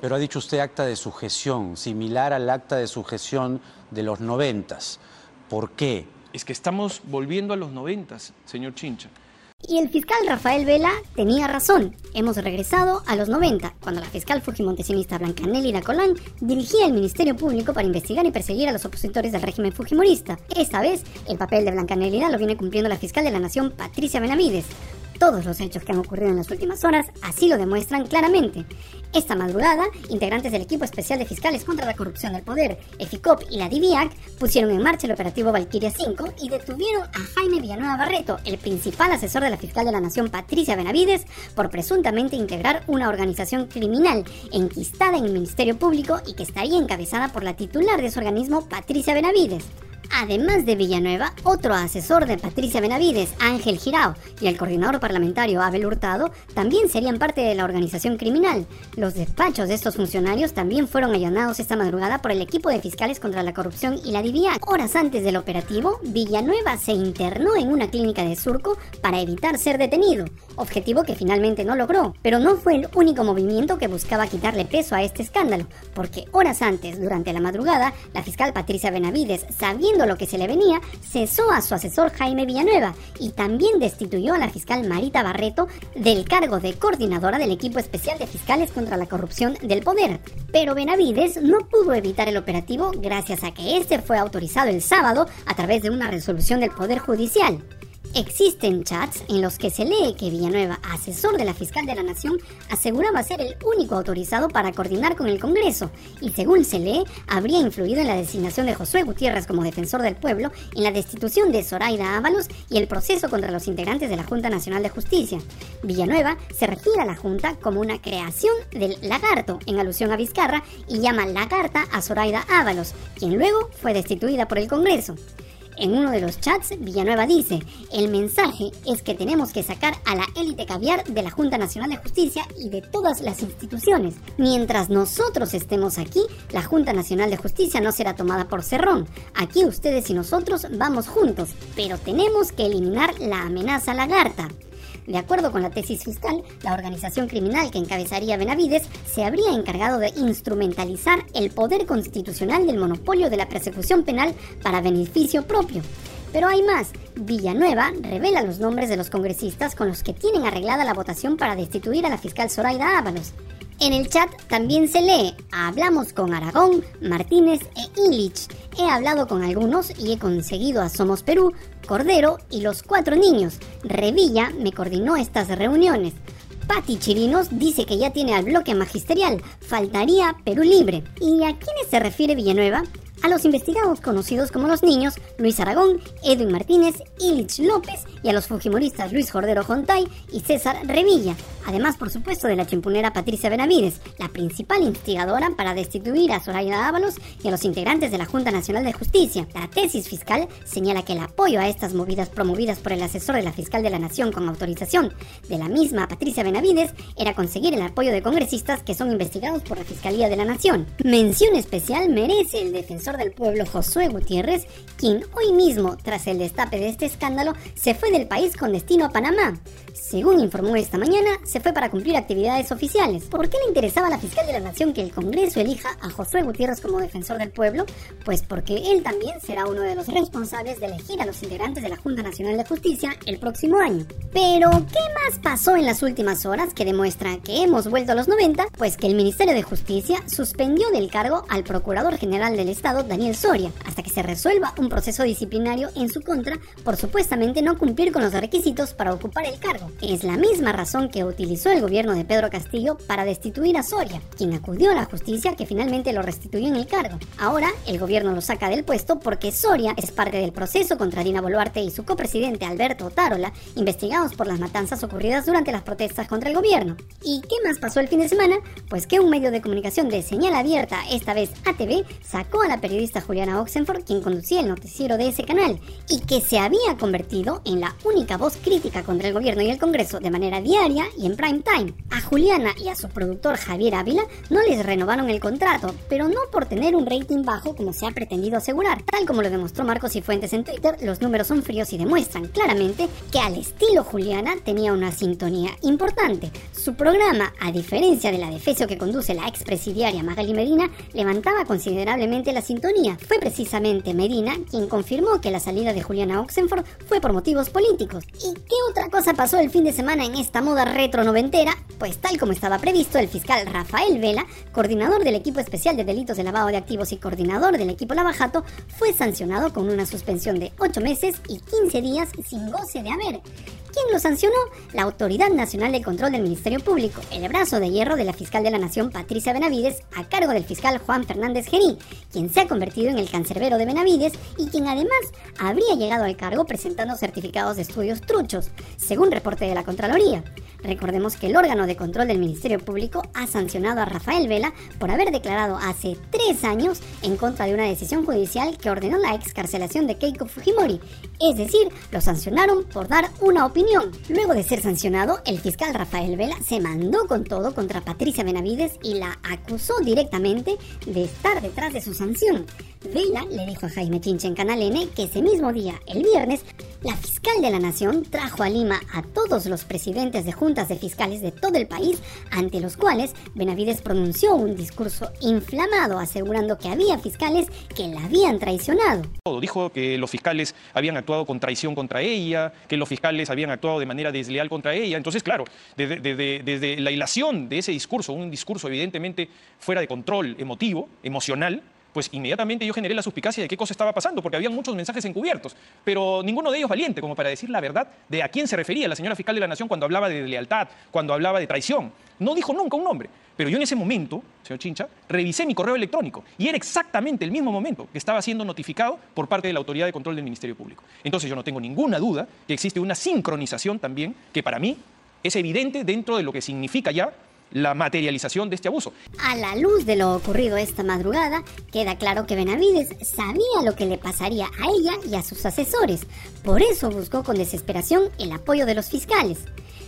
Pero ha dicho usted acta de sujeción, similar al acta de sujeción de los noventas. ¿Por qué? Es que estamos volviendo a los noventas, señor Chincha. Y el fiscal Rafael Vela tenía razón. Hemos regresado a los 90, cuando la fiscal fujimontesista Blanca Nelly Colán dirigía el Ministerio Público para investigar y perseguir a los opositores del régimen fujimorista. Esta vez, el papel de Blanca Nelly lo viene cumpliendo la fiscal de la Nación, Patricia Benavides. Todos los hechos que han ocurrido en las últimas horas así lo demuestran claramente. Esta madrugada, integrantes del equipo especial de fiscales contra la corrupción del poder, EFICOP y la DIVIAC, pusieron en marcha el operativo Valkyria 5 y detuvieron a Jaime Villanueva Barreto, el principal asesor de la fiscal de la Nación Patricia Benavides, por presuntamente integrar una organización criminal enquistada en el Ministerio Público y que estaría encabezada por la titular de ese organismo, Patricia Benavides. Además de Villanueva, otro asesor de Patricia Benavides, Ángel Girao, y el coordinador parlamentario Abel Hurtado también serían parte de la organización criminal. Los despachos de estos funcionarios también fueron allanados esta madrugada por el equipo de fiscales contra la corrupción y la DIVIA. Horas antes del operativo, Villanueva se internó en una clínica de Surco para evitar ser detenido, objetivo que finalmente no logró. Pero no fue el único movimiento que buscaba quitarle peso a este escándalo, porque horas antes, durante la madrugada, la fiscal Patricia Benavides, lo que se le venía, cesó a su asesor Jaime Villanueva y también destituyó a la fiscal Marita Barreto del cargo de coordinadora del equipo especial de fiscales contra la corrupción del poder. Pero Benavides no pudo evitar el operativo gracias a que este fue autorizado el sábado a través de una resolución del Poder Judicial. Existen chats en los que se lee que Villanueva, asesor de la fiscal de la Nación, aseguraba ser el único autorizado para coordinar con el Congreso y según se lee, habría influido en la designación de Josué Gutiérrez como defensor del pueblo, en la destitución de Zoraida Ábalos y el proceso contra los integrantes de la Junta Nacional de Justicia. Villanueva se refiere a la Junta como una creación del lagarto, en alusión a Vizcarra, y llama lagarta a Zoraida Ábalos, quien luego fue destituida por el Congreso. En uno de los chats, Villanueva dice, el mensaje es que tenemos que sacar a la élite caviar de la Junta Nacional de Justicia y de todas las instituciones. Mientras nosotros estemos aquí, la Junta Nacional de Justicia no será tomada por cerrón. Aquí ustedes y nosotros vamos juntos, pero tenemos que eliminar la amenaza lagarta. De acuerdo con la tesis fiscal, la organización criminal que encabezaría Benavides se habría encargado de instrumentalizar el poder constitucional del monopolio de la persecución penal para beneficio propio. Pero hay más. Villanueva revela los nombres de los congresistas con los que tienen arreglada la votación para destituir a la fiscal Zoraida Ábalos. En el chat también se lee, hablamos con Aragón, Martínez e Illich. He hablado con algunos y he conseguido a Somos Perú, Cordero y los cuatro niños. Revilla me coordinó estas reuniones. Patti Chirinos dice que ya tiene al bloque magisterial. Faltaría Perú Libre. ¿Y a quiénes se refiere Villanueva? A los investigados conocidos como los niños Luis Aragón, Edwin Martínez, Illich López y a los fujimoristas Luis Jordero Jontay y César Revilla, además por supuesto de la chimpunera Patricia Benavides, la principal instigadora para destituir a Soraya Ábalos y a los integrantes de la Junta Nacional de Justicia. La tesis fiscal señala que el apoyo a estas movidas promovidas por el asesor de la fiscal de la Nación con autorización de la misma Patricia Benavides era conseguir el apoyo de congresistas que son investigados por la Fiscalía de la Nación. Mención especial merece el defensor del pueblo Josué Gutiérrez, quien hoy mismo, tras el destape de este escándalo, se fue del país con destino a Panamá. Según informó esta mañana, se fue para cumplir actividades oficiales. ¿Por qué le interesaba a la fiscal de la Nación que el Congreso elija a Josué Gutiérrez como defensor del pueblo? Pues porque él también será uno de los responsables de elegir a los integrantes de la Junta Nacional de Justicia el próximo año. Pero, ¿qué más pasó en las últimas horas que demuestra que hemos vuelto a los 90? Pues que el Ministerio de Justicia suspendió del cargo al Procurador General del Estado Daniel Soria, hasta que se resuelva un proceso disciplinario en su contra por supuestamente no cumplir con los requisitos para ocupar el cargo. Es la misma razón que utilizó el gobierno de Pedro Castillo para destituir a Soria, quien acudió a la justicia que finalmente lo restituyó en el cargo. Ahora, el gobierno lo saca del puesto porque Soria es parte del proceso contra Dina Boluarte y su copresidente Alberto Tarola, investigados por las matanzas ocurridas durante las protestas contra el gobierno. ¿Y qué más pasó el fin de semana? Pues que un medio de comunicación de señal abierta, esta vez ATV, sacó a la periodista Juliana Oxenford, quien conducía el noticiero de ese canal, y que se había convertido en la única voz crítica contra el gobierno y el Congreso de manera diaria y en prime time. A Juliana y a su productor Javier Ávila no les renovaron el contrato, pero no por tener un rating bajo como se ha pretendido asegurar. Tal como lo demostró Marcos y Fuentes en Twitter, los números son fríos y demuestran claramente que al estilo Juliana tenía una sintonía importante. Su programa, a diferencia de la defecio que conduce la expresidiaria Magali Medina, levantaba considerablemente la sintonía. Fue precisamente Medina quien confirmó que la salida de Juliana Oxenford fue por motivos políticos. ¿Y qué otra cosa pasó el fin de semana en esta moda retro noventera? Pues tal como estaba previsto, el fiscal Rafael Vela, coordinador del equipo especial de delitos de lavado de activos y coordinador del equipo Lavajato, fue sancionado con una suspensión de 8 meses y 15 días sin goce de haber. ¿Quién lo sancionó? La Autoridad Nacional de Control del Ministerio Público, el brazo de hierro de la fiscal de la Nación Patricia Benavides, a cargo del fiscal Juan Fernández Gerí, quien se ha convertido en el cancerbero de Benavides y quien además habría llegado al cargo presentando certificados de estudios truchos, según reporte de la Contraloría. Recordemos que el órgano de control del Ministerio Público ha sancionado a Rafael Vela por haber declarado hace tres años en contra de una decisión judicial que ordenó la excarcelación de Keiko Fujimori. Es decir, lo sancionaron por dar una opinión. Luego de ser sancionado, el fiscal Rafael Vela se mandó con todo contra Patricia Benavides y la acusó directamente de estar detrás de su sanción. Vela le dijo a Jaime Chinche en Canal N que ese mismo día, el viernes, la fiscal de la Nación trajo a Lima a todos los presidentes de juntas de fiscales de todo el país, ante los cuales Benavides pronunció un discurso inflamado asegurando que había fiscales que la habían traicionado. Dijo que los fiscales habían actuado con traición contra ella, que los fiscales habían actuado de manera desleal contra ella. Entonces, claro, desde, desde la hilación de ese discurso, un discurso evidentemente fuera de control emotivo, emocional, pues inmediatamente yo generé la suspicacia de qué cosa estaba pasando, porque había muchos mensajes encubiertos, pero ninguno de ellos valiente, como para decir la verdad de a quién se refería la señora fiscal de la Nación cuando hablaba de lealtad, cuando hablaba de traición. No dijo nunca un nombre, pero yo en ese momento, señor Chincha, revisé mi correo electrónico y era exactamente el mismo momento que estaba siendo notificado por parte de la Autoridad de Control del Ministerio Público. Entonces yo no tengo ninguna duda que existe una sincronización también que para mí es evidente dentro de lo que significa ya la materialización de este abuso. A la luz de lo ocurrido esta madrugada, queda claro que Benavides sabía lo que le pasaría a ella y a sus asesores. Por eso buscó con desesperación el apoyo de los fiscales.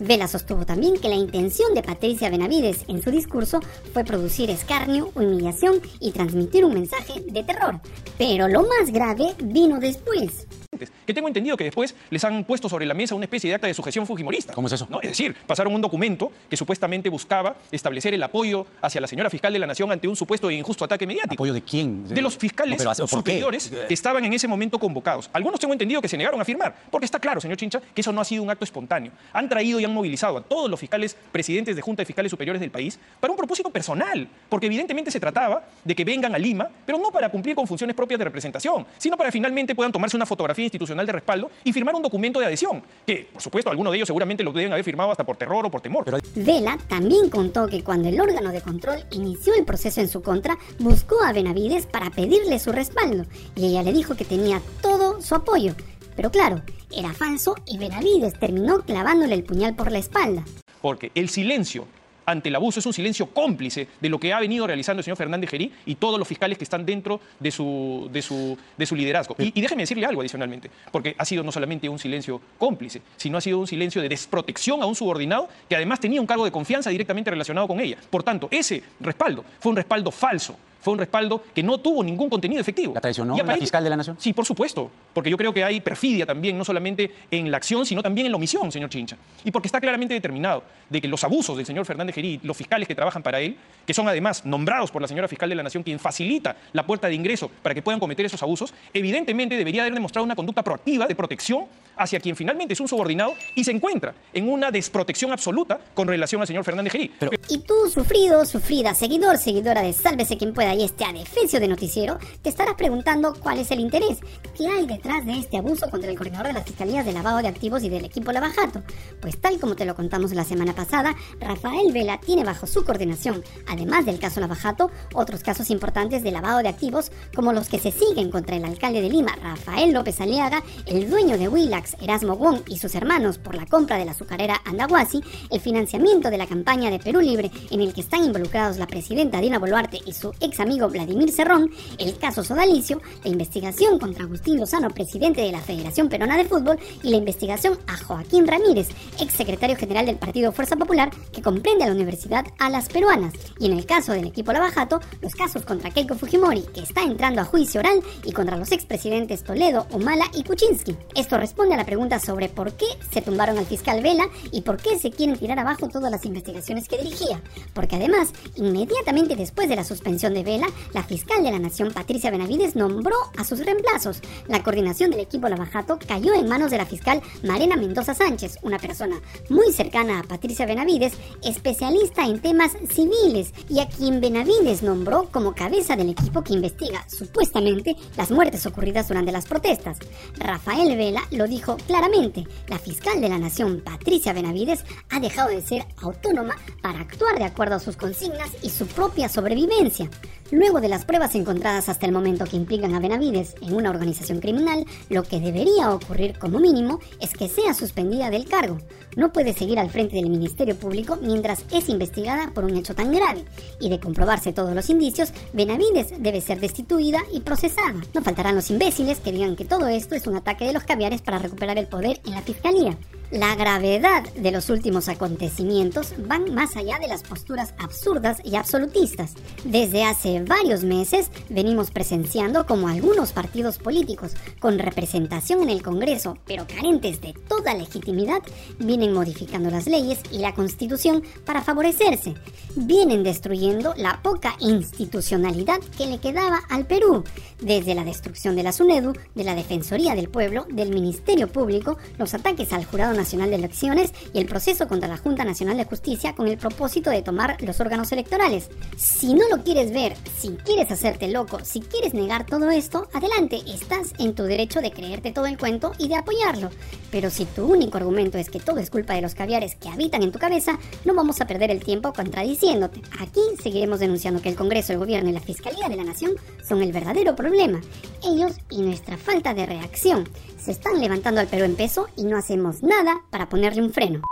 Vela sostuvo también que la intención de Patricia Benavides en su discurso fue producir escarnio, humillación y transmitir un mensaje de terror. Pero lo más grave vino después que tengo entendido que después les han puesto sobre la mesa una especie de acta de sujeción fujimorista. ¿Cómo es eso? ¿No? Es decir, pasaron un documento que supuestamente buscaba establecer el apoyo hacia la señora fiscal de la Nación ante un supuesto e injusto ataque mediático. ¿Apoyo de quién? De los fiscales superiores que estaban en ese momento convocados. Algunos tengo entendido que se negaron a firmar, porque está claro, señor Chincha, que eso no ha sido un acto espontáneo. Han traído y han movilizado a todos los fiscales presidentes de Junta de Fiscales Superiores del país para un propósito personal, porque evidentemente se trataba de que vengan a Lima, pero no para cumplir con funciones propias de representación, sino para finalmente puedan tomarse una fotografía institucional de respaldo y firmar un documento de adhesión, que por supuesto algunos de ellos seguramente lo deben haber firmado hasta por terror o por temor. Vela también contó que cuando el órgano de control inició el proceso en su contra, buscó a Benavides para pedirle su respaldo y ella le dijo que tenía todo su apoyo. Pero claro, era falso y Benavides terminó clavándole el puñal por la espalda. Porque el silencio ante el abuso es un silencio cómplice de lo que ha venido realizando el señor Fernández Gerí y todos los fiscales que están dentro de su, de su, de su liderazgo. Y, y, déjeme decirle algo adicionalmente, porque ha sido no solamente un silencio cómplice, sino ha sido un silencio de desprotección a un subordinado que además tenía un cargo de confianza directamente relacionado con ella. Por tanto, ese respaldo fue un respaldo falso fue un respaldo que no tuvo ningún contenido efectivo. ¿La traicionó la fiscal de la Nación? Sí, por supuesto, porque yo creo que hay perfidia también, no solamente en la acción, sino también en la omisión, señor Chincha. Y porque está claramente determinado de que los abusos del señor Fernández Gerí, los fiscales que trabajan para él, que son además nombrados por la señora fiscal de la Nación, quien facilita la puerta de ingreso para que puedan cometer esos abusos, evidentemente debería haber demostrado una conducta proactiva de protección hacia quien finalmente es un subordinado y se encuentra en una desprotección absoluta con relación al señor Fernández Gerí. Y tú, sufrido, sufrida, seguidor, seguidora de Sálvese quien pueda y este adefesio de noticiero, te estarás preguntando cuál es el interés, qué hay detrás de este abuso contra el coordinador de las fiscalías de lavado de activos y del equipo Lavajato. Pues tal como te lo contamos la semana pasada, Rafael Vela tiene bajo su coordinación, además del caso Lavajato, otros casos importantes de lavado de activos como los que se siguen contra el alcalde de Lima, Rafael López Aliaga, el dueño de Huila, Erasmo Wong y sus hermanos por la compra de la azucarera Andahuasi, el financiamiento de la campaña de Perú Libre en el que están involucrados la presidenta Dina Boluarte y su ex amigo Vladimir Cerrón, el caso Sodalicio, la investigación contra Agustín Lozano, presidente de la Federación Peruana de Fútbol, y la investigación a Joaquín Ramírez, ex secretario general del Partido Fuerza Popular, que comprende a la Universidad a las peruanas. Y en el caso del equipo Lavajato, los casos contra Keiko Fujimori, que está entrando a juicio oral, y contra los expresidentes Toledo, Humala y Kuczynski. Esto responde a la pregunta sobre por qué se tumbaron al fiscal Vela y por qué se quieren tirar abajo todas las investigaciones que dirigía. Porque además, inmediatamente después de la suspensión de Vela, la fiscal de la Nación, Patricia Benavides, nombró a sus reemplazos. La coordinación del equipo Lavajato cayó en manos de la fiscal Marena Mendoza Sánchez, una persona muy cercana a Patricia Benavides, especialista en temas civiles y a quien Benavides nombró como cabeza del equipo que investiga supuestamente las muertes ocurridas durante las protestas. Rafael Vela lo dijo claramente, la fiscal de la Nación, Patricia Benavides, ha dejado de ser autónoma para actuar de acuerdo a sus consignas y su propia sobrevivencia. Luego de las pruebas encontradas hasta el momento que implican a Benavides en una organización criminal, lo que debería ocurrir como mínimo es que sea suspendida del cargo. No puede seguir al frente del Ministerio Público mientras es investigada por un hecho tan grave. Y de comprobarse todos los indicios, Benavides debe ser destituida y procesada. No faltarán los imbéciles que digan que todo esto es un ataque de los caviares para recuperar el poder en la fiscalía. La gravedad de los últimos acontecimientos van más allá de las posturas absurdas y absolutistas. Desde hace varios meses venimos presenciando como algunos partidos políticos con representación en el Congreso, pero carentes de toda legitimidad, vienen modificando las leyes y la Constitución para favorecerse. Vienen destruyendo la poca institucionalidad que le quedaba al Perú, desde la destrucción de la SUNEDU, de la Defensoría del Pueblo, del Ministerio Público, los ataques al Jurado Nacional de Elecciones y el proceso contra la Junta Nacional de Justicia con el propósito de tomar los órganos electorales. Si no lo quieres ver, si quieres hacerte loco, si quieres negar todo esto, adelante, estás en tu derecho de creerte todo el cuento y de apoyarlo. Pero si tu único argumento es que todo es culpa de los caviares que habitan en tu cabeza, no vamos a perder el tiempo contradiciéndote. Aquí seguiremos denunciando que el Congreso, el Gobierno y la Fiscalía de la Nación son el verdadero problema. Ellos y nuestra falta de reacción. Se están levantando al Perú en peso y no hacemos para ponerle un freno.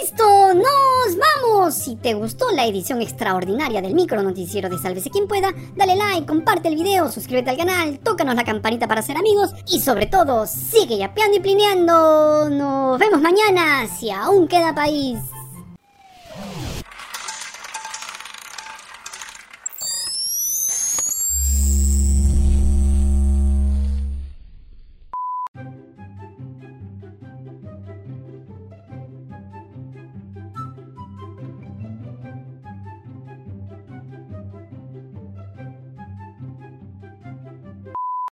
¡Listo! ¡Nos vamos! Si te gustó la edición extraordinaria del micro noticiero de Sálvese quien pueda, dale like, comparte el video, suscríbete al canal, tócanos la campanita para ser amigos y sobre todo, sigue yapeando y plineando. Nos vemos mañana si aún queda país.